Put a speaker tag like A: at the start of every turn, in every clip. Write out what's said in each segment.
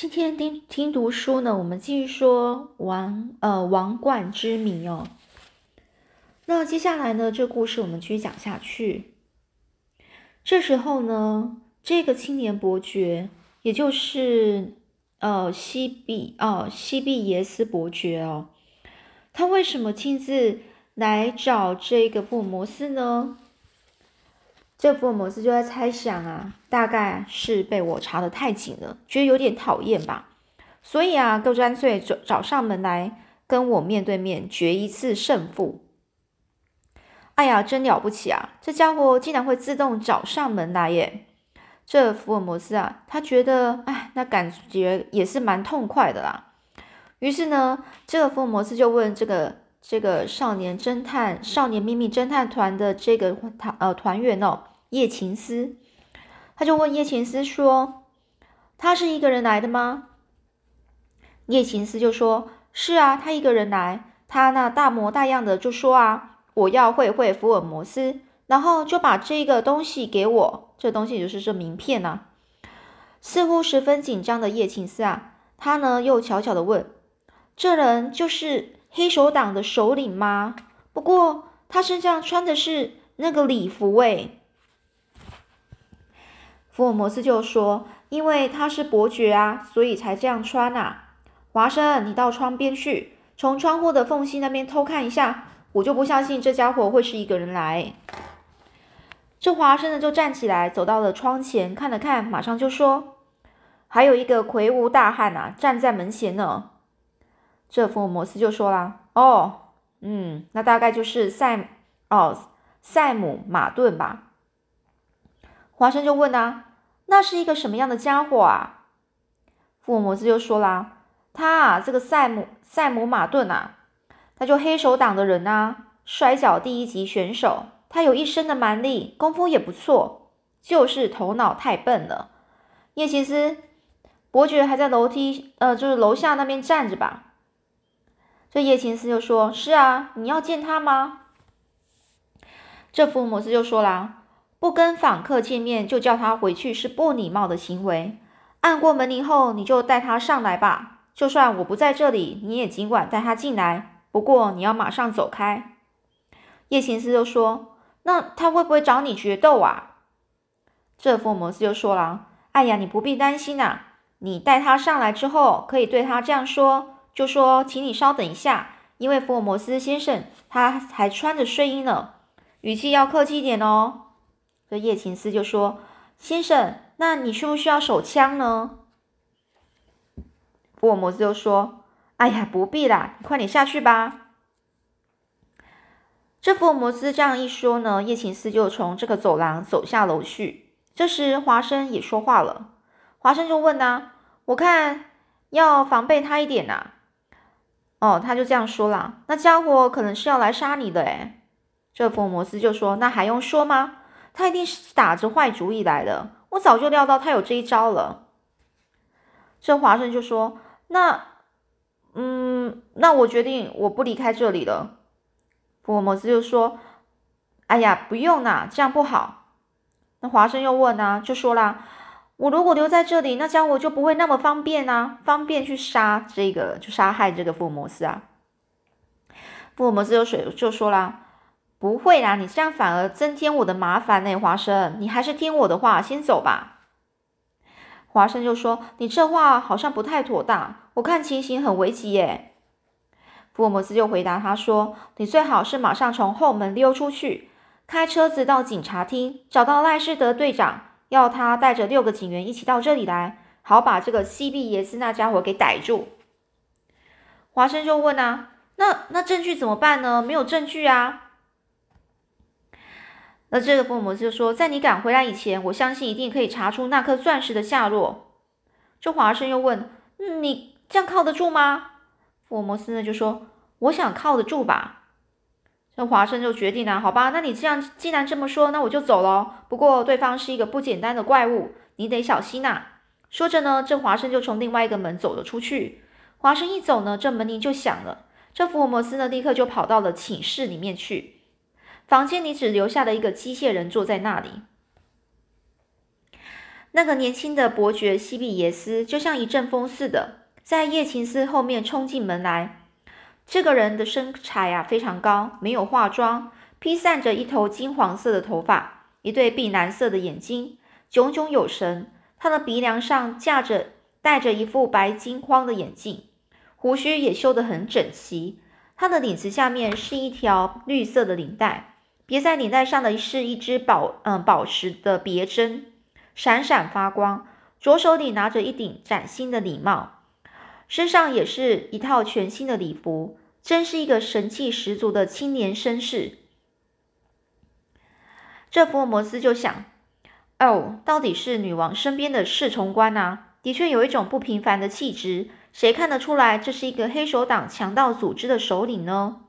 A: 今天听听读书呢，我们继续说王呃王冠之谜哦。那接下来呢，这故事我们继续讲下去。这时候呢，这个青年伯爵，也就是呃西比哦西比耶斯伯爵哦，他为什么亲自来找这个布摩斯呢？这福尔摩斯就在猜想啊，大概是被我查的太紧了，觉得有点讨厌吧，所以啊，就干脆找找上门来跟我面对面决一次胜负。哎呀，真了不起啊！这家伙竟然会自动找上门来耶！这福尔摩斯啊，他觉得哎，那感觉也是蛮痛快的啦。于是呢，这个福尔摩斯就问这个这个少年侦探、少年秘密侦探团的这个团呃团员哦。叶琴思，他就问叶琴思说：“他是一个人来的吗？”叶琴思就说：“是啊，他一个人来。他那大模大样的就说啊，我要会会福尔摩斯，然后就把这个东西给我。这东西就是这名片呐。”似乎十分紧张的叶琴思啊，他呢又悄悄的问：“这人就是黑手党的首领吗？不过他身上穿的是那个礼服诶。”福尔摩斯就说：“因为他是伯爵啊，所以才这样穿呐。”华生，你到窗边去，从窗户的缝隙那边偷看一下。我就不相信这家伙会是一个人来。这华生呢，就站起来，走到了窗前，看了看，马上就说：“还有一个魁梧大汉呐，站在门前呢。”这福尔摩斯就说啦：“哦，嗯，那大概就是塞哦，塞姆马顿吧。”华生就问啊。那是一个什么样的家伙啊？福尔摩斯就说啦：“他啊，这个塞姆塞姆马顿啊，他就黑手党的人啊，摔跤第一级选手，他有一身的蛮力，功夫也不错，就是头脑太笨了。”叶奇斯伯爵还在楼梯呃，就是楼下那边站着吧？这叶琴斯就说：“是啊，你要见他吗？”这福尔摩斯就说啦。不跟访客见面就叫他回去是不礼貌的行为。按过门铃后，你就带他上来吧。就算我不在这里，你也尽管带他进来。不过你要马上走开。叶勤斯就说：“那他会不会找你决斗啊？”这福尔摩斯就说了：“哎呀，你不必担心呐。你带他上来之后，可以对他这样说，就说，请你稍等一下，因为福尔摩斯先生他还穿着睡衣呢，语气要客气一点哦。”这叶琴斯就说：“先生，那你需不需要手枪呢？”福尔摩斯就说：“哎呀，不必啦，你快点下去吧。”这福尔摩斯这样一说呢，叶琴斯就从这个走廊走下楼去。这时华生也说话了，华生就问呐：“我看要防备他一点呐。”哦，他就这样说了：“那家伙可能是要来杀你的。”诶这福尔摩斯就说：“那还用说吗？”他一定是打着坏主意来的，我早就料到他有这一招了。这华生就说：“那，嗯，那我决定我不离开这里了。”福尔摩斯就说：“哎呀，不用啦，这样不好。”那华生又问啊，就说啦：“我如果留在这里，那家伙就不会那么方便啊，方便去杀这个，就杀害这个福尔摩斯啊。”福尔摩斯就水就说啦。不会啦，你这样反而增添我的麻烦呢，华生，你还是听我的话，先走吧。华生就说：“你这话好像不太妥当，我看情形很危急耶。”福尔摩斯就回答他说：“你最好是马上从后门溜出去，开车子到警察厅，找到赖士德队长，要他带着六个警员一起到这里来，好把这个西比耶斯那家伙给逮住。”华生就问啊：“那那证据怎么办呢？没有证据啊。”那这个福尔摩斯就说：“在你赶回来以前，我相信一定可以查出那颗钻石的下落。”这华生又问：“你这样靠得住吗？”福尔摩斯呢就说：“我想靠得住吧。”这华生就决定了：“好吧，那你这样既然这么说，那我就走了。不过对方是一个不简单的怪物，你得小心呐。”说着呢，这华生就从另外一个门走了出去。华生一走呢，这门铃就响了。这福尔摩斯呢，立刻就跑到了寝室里面去。房间里只留下了一个机械人坐在那里。那个年轻的伯爵西比耶斯就像一阵风似的，在叶琴斯后面冲进门来。这个人的身材啊非常高，没有化妆，披散着一头金黄色的头发，一对碧蓝色的眼睛，炯炯有神。他的鼻梁上架着戴着一副白金框的眼镜，胡须也修得很整齐。他的领子下面是一条绿色的领带，别在领带上的是一只宝嗯宝石的别针。闪闪发光，左手里拿着一顶崭新的礼帽，身上也是一套全新的礼服，真是一个神气十足的青年绅士。这福尔摩斯就想：哦，到底是女王身边的侍从官啊？的确有一种不平凡的气质，谁看得出来这是一个黑手党强盗组织的首领呢？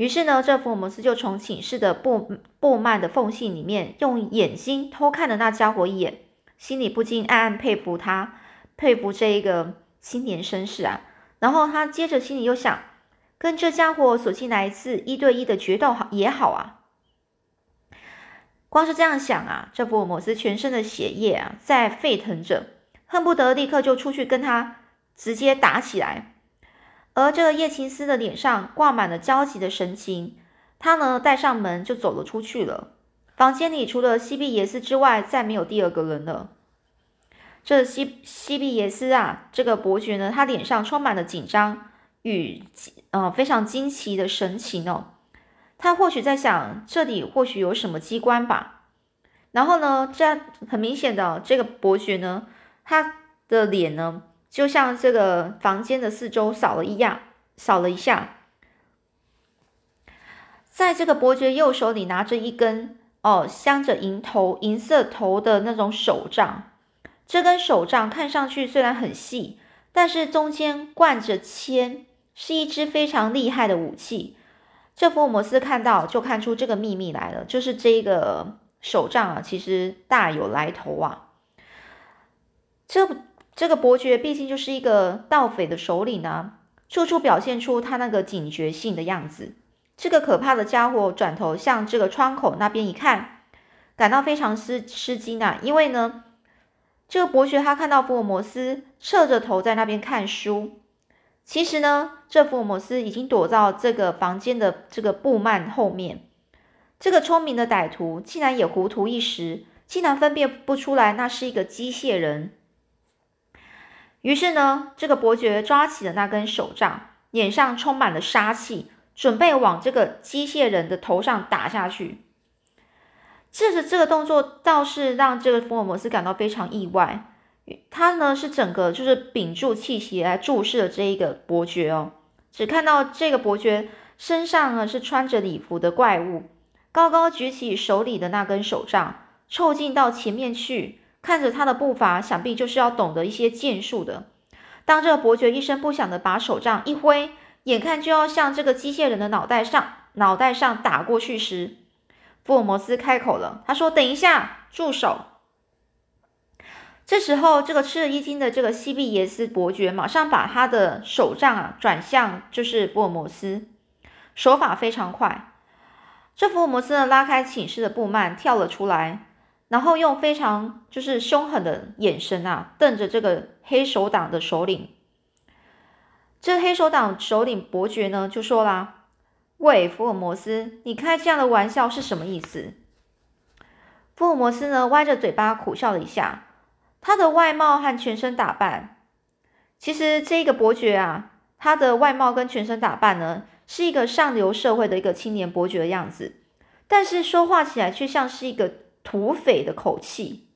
A: 于是呢，这福尔摩斯就从寝室的布布幔的缝隙里面用眼睛偷看了那家伙一眼，心里不禁暗暗佩服他，佩服这一个青年绅士啊。然后他接着心里又想，跟这家伙索性来一次一对一的决斗好也好啊。光是这样想啊，这福尔摩斯全身的血液啊在沸腾着，恨不得立刻就出去跟他直接打起来。而这个叶琴斯的脸上挂满了焦急的神情，他呢带上门就走了出去了。房间里除了西比耶斯之外，再没有第二个人了。这西西比耶斯啊，这个伯爵呢，他脸上充满了紧张与呃非常惊奇的神情哦。他或许在想，这里或许有什么机关吧。然后呢，这很明显的，这个伯爵呢，他的脸呢。就像这个房间的四周扫了一样，扫了一下，在这个伯爵右手里拿着一根哦镶着银头、银色头的那种手杖。这根手杖看上去虽然很细，但是中间贯着铅，是一支非常厉害的武器。这福尔摩斯看到就看出这个秘密来了，就是这个手杖啊，其实大有来头啊。这。这个伯爵毕竟就是一个盗匪的首领啊，处处表现出他那个警觉性的样子。这个可怕的家伙转头向这个窗口那边一看，感到非常失吃惊啊！因为呢，这个伯爵他看到福尔摩斯侧着头在那边看书，其实呢，这福尔摩斯已经躲到这个房间的这个布幔后面。这个聪明的歹徒竟然也糊涂一时，竟然分辨不出来那是一个机械人。于是呢，这个伯爵抓起了那根手杖，脸上充满了杀气，准备往这个机械人的头上打下去。这个这个动作倒是让这个福尔摩斯感到非常意外。他呢是整个就是屏住气息来注视了这一个伯爵哦，只看到这个伯爵身上呢是穿着礼服的怪物，高高举起手里的那根手杖，凑近到前面去。看着他的步伐，想必就是要懂得一些剑术的。当这个伯爵一声不响的把手杖一挥，眼看就要向这个机械人的脑袋上脑袋上打过去时，福尔摩斯开口了，他说：“等一下，住手！”这时候，这个吃了一惊的这个西比耶斯伯爵马上把他的手杖啊转向，就是福尔摩斯，手法非常快。这福尔摩斯呢，拉开寝室的布幔，跳了出来。然后用非常就是凶狠的眼神啊，瞪着这个黑手党的首领。这黑手党首领伯爵呢，就说啦：“喂，福尔摩斯，你开这样的玩笑是什么意思？”福尔摩斯呢，歪着嘴巴苦笑了一下。他的外貌和全身打扮，其实这个伯爵啊，他的外貌跟全身打扮呢，是一个上流社会的一个青年伯爵的样子，但是说话起来却像是一个。土匪的口气，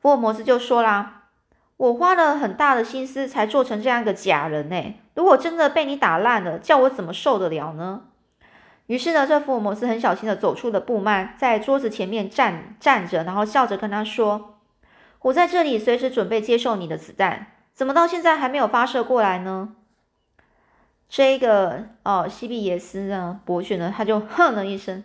A: 福尔摩斯就说啦：“我花了很大的心思才做成这样一个假人呢，如果真的被你打烂了，叫我怎么受得了呢？”于是呢，这福尔摩斯很小心的走出了布幔，在桌子前面站站着，然后笑着跟他说：“我在这里随时准备接受你的子弹，怎么到现在还没有发射过来呢？”这个哦，西比耶斯呢，伯爵呢，他就哼了一声。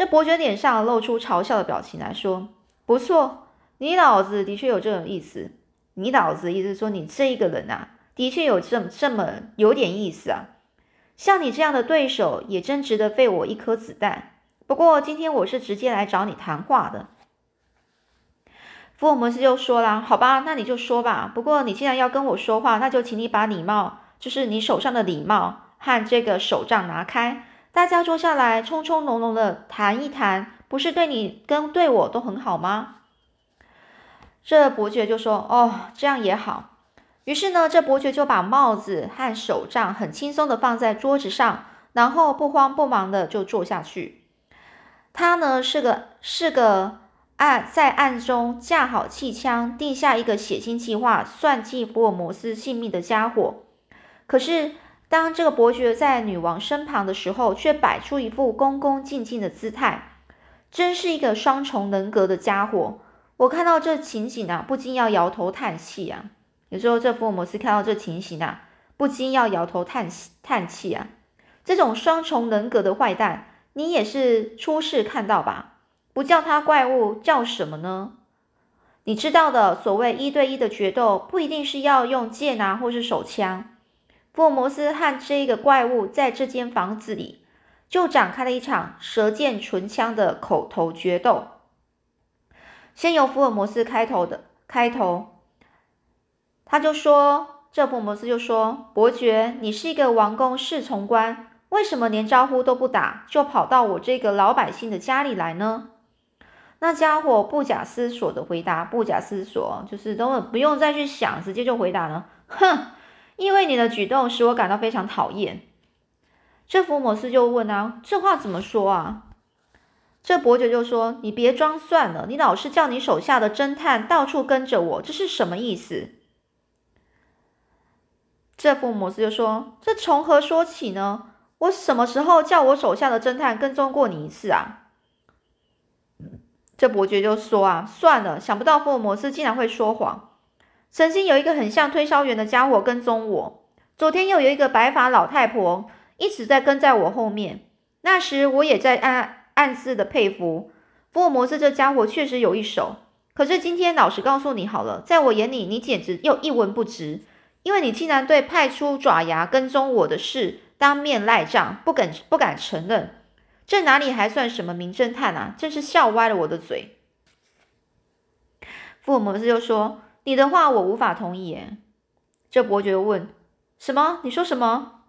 A: 这伯爵脸上露出嘲笑的表情来说：“不错，你脑子的确有这种意思。你脑子意思说，你这一个人啊，的确有这么这么有点意思啊。像你这样的对手，也真值得费我一颗子弹。不过今天我是直接来找你谈话的。”福尔摩斯就说啦：“好吧，那你就说吧。不过你既然要跟我说话，那就请你把礼帽，就是你手上的礼帽和这个手杖拿开，大家坐下来，匆匆浓浓的谈一谈，不是对你跟对我都很好吗？”这伯爵就说：“哦，这样也好。”于是呢，这伯爵就把帽子和手杖很轻松的放在桌子上，然后不慌不忙的就坐下去。他呢是个是个。暗在暗中架好气枪，定下一个血腥计划，算计福尔摩斯性命的家伙。可是，当这个伯爵在女王身旁的时候，却摆出一副恭恭敬敬的姿态，真是一个双重人格的家伙。我看到这情景啊，不禁要摇头叹气啊。有时候，这福尔摩斯看到这情形啊，不禁要摇头叹叹气啊。这种双重人格的坏蛋，你也是初试看到吧？不叫他怪物，叫什么呢？你知道的，所谓一对一的决斗，不一定是要用剑啊，或是手枪。福尔摩斯和这个怪物在这间房子里，就展开了一场舌剑唇枪的口头决斗。先由福尔摩斯开头的开头，他就说：“这福尔摩斯就说，伯爵，你是一个王宫侍从官，为什么连招呼都不打，就跑到我这个老百姓的家里来呢？”那家伙不假思索的回答，不假思索，就是都不用再去想，直接就回答了。哼，因为你的举动使我感到非常讨厌。这福摩斯就问啊，这话怎么说啊？这伯爵就说：“你别装蒜了，你老是叫你手下的侦探到处跟着我，这是什么意思？”这福摩斯就说：“这从何说起呢？我什么时候叫我手下的侦探跟踪过你一次啊？”这伯爵就说啊，算了，想不到福尔摩斯竟然会说谎。曾经有一个很像推销员的家伙跟踪我，昨天又有一个白发老太婆一直在跟在我后面。那时我也在暗暗自的佩服福尔摩斯这家伙确实有一手。可是今天老实告诉你好了，在我眼里你简直又一文不值，因为你竟然对派出爪牙跟踪我的事当面赖账，不敢不敢承认。这哪里还算什么名侦探啊！真是笑歪了我的嘴。福尔摩斯就说：“你的话我无法同意。”这伯爵问：“什么？你说什么？”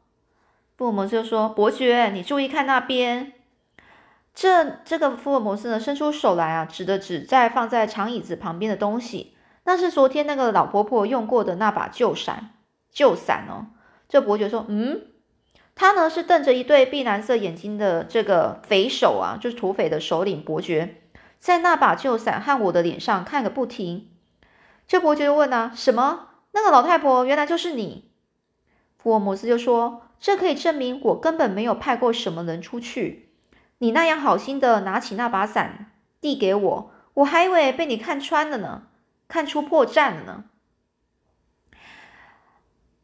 A: 福尔摩斯就说：“伯爵，你注意看那边。”这这个福尔摩斯呢，伸出手来啊，指的指在放在长椅子旁边的东西，那是昨天那个老婆婆用过的那把旧伞。旧伞哦。这伯爵说：“嗯。”他呢是瞪着一对碧蓝色眼睛的这个匪首啊，就是土匪的首领伯爵，在那把旧伞和我的脸上看个不停。这伯爵就问啊：“什么？那个老太婆原来就是你？”福尔摩斯就说：“这可以证明我根本没有派过什么人出去。你那样好心的拿起那把伞递给我，我还以为被你看穿了呢，看出破绽了呢。”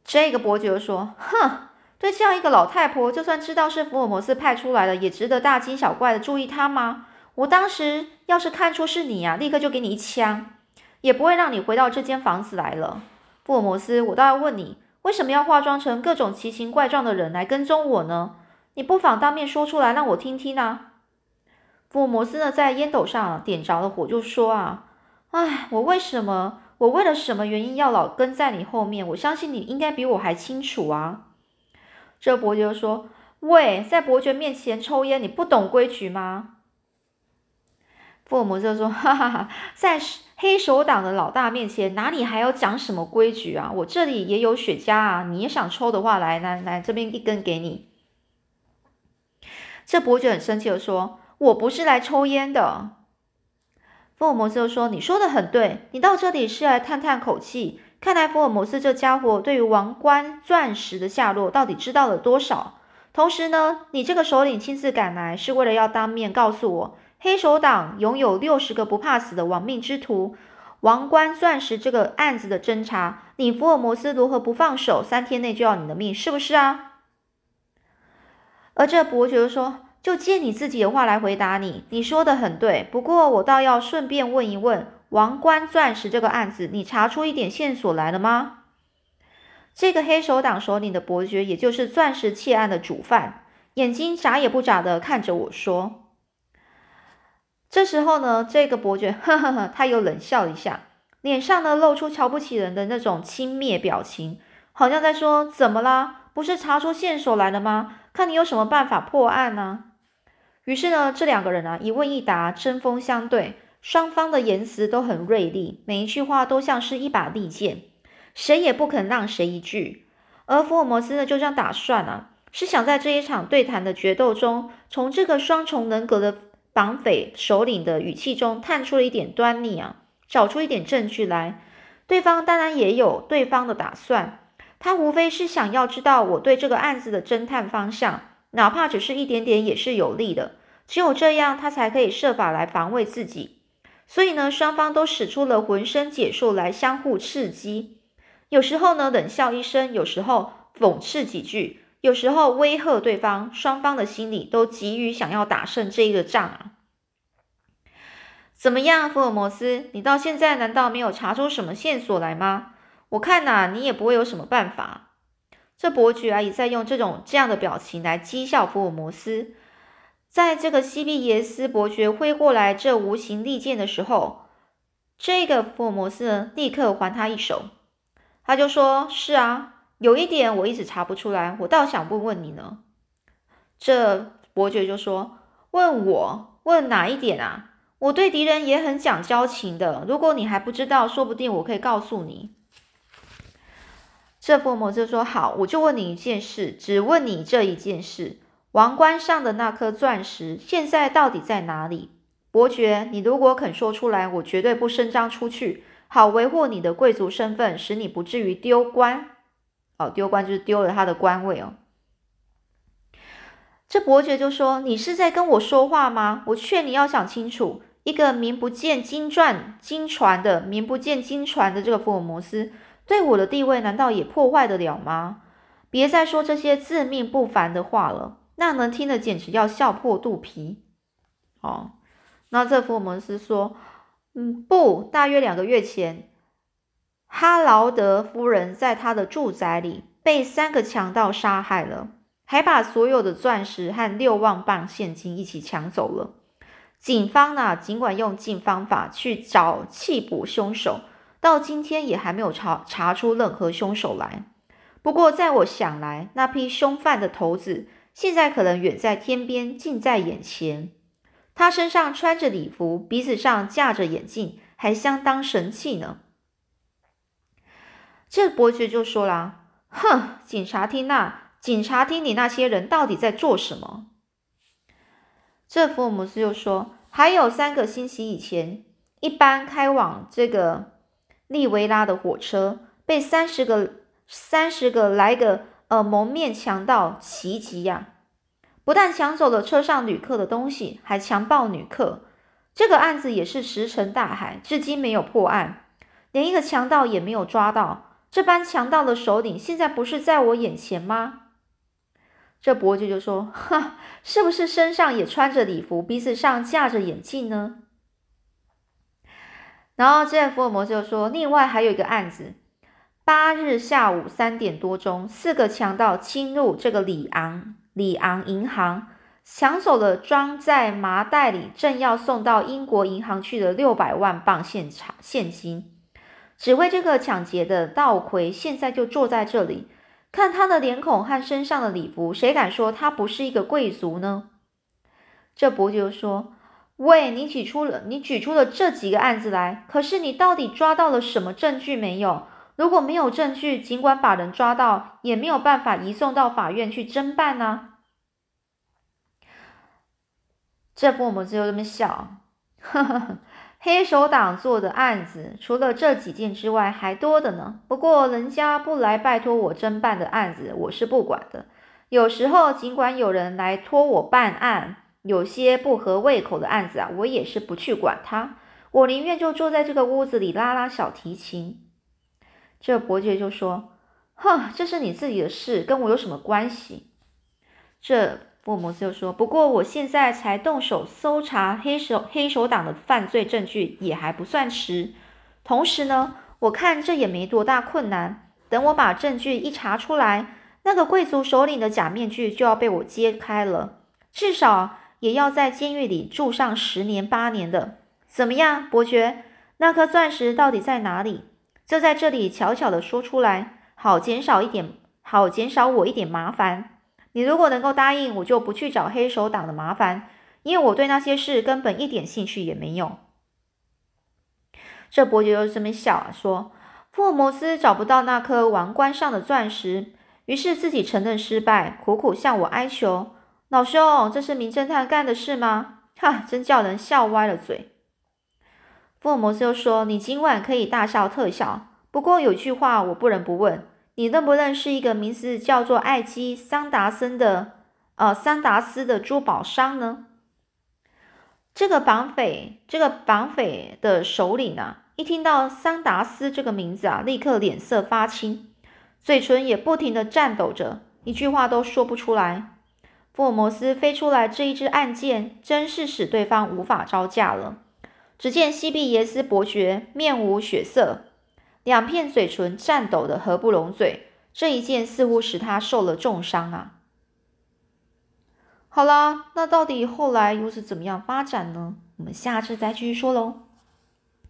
A: 这个伯爵说：“哼。”对这样一个老太婆，就算知道是福尔摩斯派出来的，也值得大惊小怪的注意她吗？我当时要是看出是你呀，立刻就给你一枪，也不会让你回到这间房子来了。福尔摩斯，我倒要问你，为什么要化妆成各种奇形怪状的人来跟踪我呢？你不妨当面说出来，让我听听啊。福尔摩斯呢，在烟斗上点着了火，就说啊，哎，我为什么，我为了什么原因要老跟在你后面？我相信你应该比我还清楚啊。这伯爵说：“喂，在伯爵面前抽烟，你不懂规矩吗？”福尔摩斯说：“哈哈哈，在黑手党的老大面前，哪里还要讲什么规矩啊？我这里也有雪茄啊，你也想抽的话，来来来，这边一根给你。”这伯爵很生气的说：“我不是来抽烟的。”福尔摩斯就说：“你说的很对，你到这里是来叹叹口气。”看来福尔摩斯这家伙对于王冠钻石的下落到底知道了多少？同时呢，你这个首领亲自赶来是为了要当面告诉我，黑手党拥有六十个不怕死的亡命之徒，王冠钻石这个案子的侦查，你福尔摩斯如何不放手？三天内就要你的命，是不是啊？而这伯爵说：“就借你自己的话来回答你，你说的很对。不过我倒要顺便问一问。”王冠钻石这个案子，你查出一点线索来了吗？这个黑手党首领的伯爵，也就是钻石窃案的主犯，眼睛眨也不眨的看着我说：“这时候呢，这个伯爵呵呵呵，他又冷笑一下，脸上呢露出瞧不起人的那种轻蔑表情，好像在说：“怎么啦？不是查出线索来了吗？看你有什么办法破案呢？”于是呢，这两个人啊一问一答，针锋相对，双方的言辞都很锐利，每一句话都像是一把利剑，谁也不肯让谁一句。而福尔摩斯呢，就这样打算啊，是想在这一场对谈的决斗中，从这个双重人格的。绑匪首领的语气中探出了一点端倪啊，找出一点证据来。对方当然也有对方的打算，他无非是想要知道我对这个案子的侦探方向，哪怕只是一点点也是有利的。只有这样，他才可以设法来防卫自己。所以呢，双方都使出了浑身解数来相互刺激。有时候呢，冷笑一声；有时候讽刺几句。有时候威吓对方，双方的心里都急于想要打胜这个仗啊！怎么样，福尔摩斯？你到现在难道没有查出什么线索来吗？我看呐，你也不会有什么办法。这伯爵啊，也在用这种这样的表情来讥笑福尔摩斯。在这个西比耶斯伯爵挥过来这无形利剑的时候，这个福尔摩斯呢，立刻还他一手。他就说：“是啊。”有一点我一直查不出来，我倒想问问你呢。这伯爵就说：“问我问哪一点啊？我对敌人也很讲交情的。如果你还不知道，说不定我可以告诉你。”这福尔摩斯说：“好，我就问你一件事，只问你这一件事：王冠上的那颗钻石现在到底在哪里？伯爵，你如果肯说出来，我绝对不声张出去，好维护你的贵族身份，使你不至于丢官。”哦，丢官就是丢了他的官位哦。这伯爵就说：“你是在跟我说话吗？我劝你要想清楚，一个名不见经传、经传的名不见经传的这个福尔摩斯，对我的地位难道也破坏得了吗？别再说这些自命不凡的话了，那能听的简直要笑破肚皮。”哦，那这福尔摩斯说：“嗯，不，大约两个月前。”哈劳德夫人在他的住宅里被三个强盗杀害了，还把所有的钻石和六万磅现金一起抢走了。警方呢，尽管用尽方法去找缉捕凶手，到今天也还没有查查出任何凶手来。不过，在我想来，那批凶犯的头子现在可能远在天边，近在眼前。他身上穿着礼服，鼻子上架着眼镜，还相当神气呢。这伯爵就说了：“哼，警察厅那警察厅里那些人到底在做什么？”这福尔摩斯就说：“还有三个星期以前，一班开往这个利维拉的火车被三十个三十个来个呃蒙面强盗袭击呀！不但抢走了车上旅客的东西，还强暴旅客。这个案子也是石沉大海，至今没有破案，连一个强盗也没有抓到。”这般强盗的首领现在不是在我眼前吗？这伯爵就说：“哈，是不是身上也穿着礼服，鼻子上架着眼镜呢？”然后这福尔摩斯就说：“另外还有一个案子，八日下午三点多钟，四个强盗侵入这个里昂里昂银行，抢走了装在麻袋里，正要送到英国银行去的六百万镑现场现金。”只为这个抢劫的道魁，现在就坐在这里，看他的脸孔和身上的礼服，谁敢说他不是一个贵族呢？这伯爵说：“喂，你举出了你举出了这几个案子来，可是你到底抓到了什么证据没有？如果没有证据，尽管把人抓到，也没有办法移送到法院去侦办呢。”这福尔摩斯就这么笑，呵呵呵。黑手党做的案子，除了这几件之外，还多的呢。不过人家不来拜托我侦办的案子，我是不管的。有时候，尽管有人来托我办案，有些不合胃口的案子啊，我也是不去管他。我宁愿就坐在这个屋子里拉拉小提琴。这伯爵就说：“哼，这是你自己的事，跟我有什么关系？”这。福尔摩斯又说：“不过我现在才动手搜查黑手黑手党的犯罪证据，也还不算迟。同时呢，我看这也没多大困难。等我把证据一查出来，那个贵族首领的假面具就要被我揭开了。至少也要在监狱里住上十年八年的。怎么样，伯爵？那颗钻石到底在哪里？就在这里，悄悄的说出来，好减少一点，好减少我一点麻烦。你如果能够答应，我就不去找黑手党的麻烦，因为我对那些事根本一点兴趣也没有。这伯爵又这么笑啊，说：“福尔摩斯找不到那颗王冠上的钻石，于是自己承认失败，苦苦向我哀求。老兄，这是名侦探干的事吗？哈，真叫人笑歪了嘴。”福尔摩斯又说：“你今晚可以大笑特笑，不过有句话我不忍不问，你认不认识一个名字叫做艾基桑达森的，呃，桑达斯的珠宝商呢？”这个绑匪，这个绑匪的首领啊，一听到桑达斯这个名字啊，立刻脸色发青，嘴唇也不停的颤抖着，一句话都说不出来。福尔摩斯飞出来这一支暗箭，真是使对方无法招架了。只见西比耶斯伯爵面无血色，两片嘴唇颤抖的合不拢嘴，这一剑似乎使他受了重伤啊。好啦，那到底后来又是怎么样发展呢？我们下次再继续说喽。